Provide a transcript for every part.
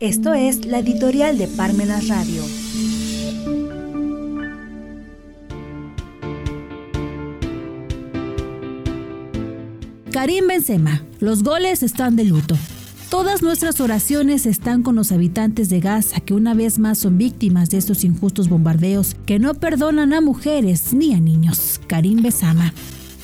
Esto es la editorial de Parmenas Radio. Karim Benzema, los goles están de luto. Todas nuestras oraciones están con los habitantes de Gaza que una vez más son víctimas de estos injustos bombardeos que no perdonan a mujeres ni a niños. Karim Benzema.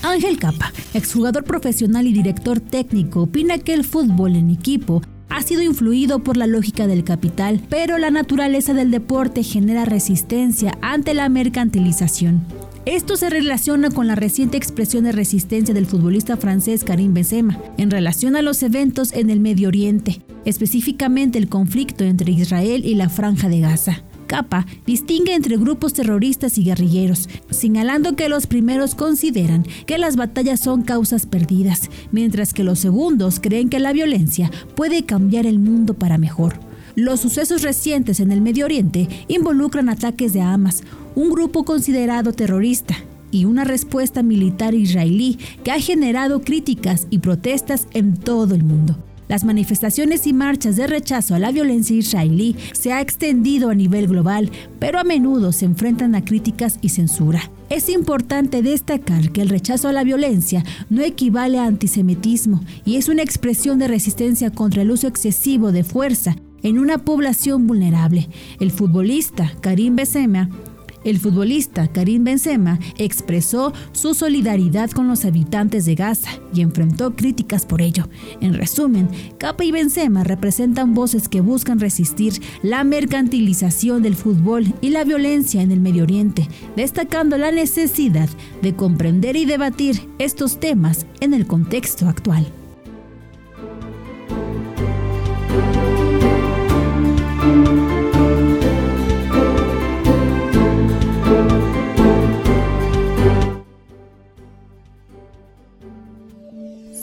Ángel Capa, exjugador profesional y director técnico, opina que el fútbol en equipo ha sido influido por la lógica del capital, pero la naturaleza del deporte genera resistencia ante la mercantilización. Esto se relaciona con la reciente expresión de resistencia del futbolista francés Karim Benzema en relación a los eventos en el Medio Oriente, específicamente el conflicto entre Israel y la Franja de Gaza. Capa distingue entre grupos terroristas y guerrilleros, señalando que los primeros consideran que las batallas son causas perdidas, mientras que los segundos creen que la violencia puede cambiar el mundo para mejor. Los sucesos recientes en el Medio Oriente involucran ataques de Hamas, un grupo considerado terrorista, y una respuesta militar israelí que ha generado críticas y protestas en todo el mundo. Las manifestaciones y marchas de rechazo a la violencia israelí se ha extendido a nivel global, pero a menudo se enfrentan a críticas y censura. Es importante destacar que el rechazo a la violencia no equivale a antisemitismo y es una expresión de resistencia contra el uso excesivo de fuerza en una población vulnerable. El futbolista Karim Benzema el futbolista Karim Benzema expresó su solidaridad con los habitantes de Gaza y enfrentó críticas por ello. En resumen, Capa y Benzema representan voces que buscan resistir la mercantilización del fútbol y la violencia en el Medio Oriente, destacando la necesidad de comprender y debatir estos temas en el contexto actual.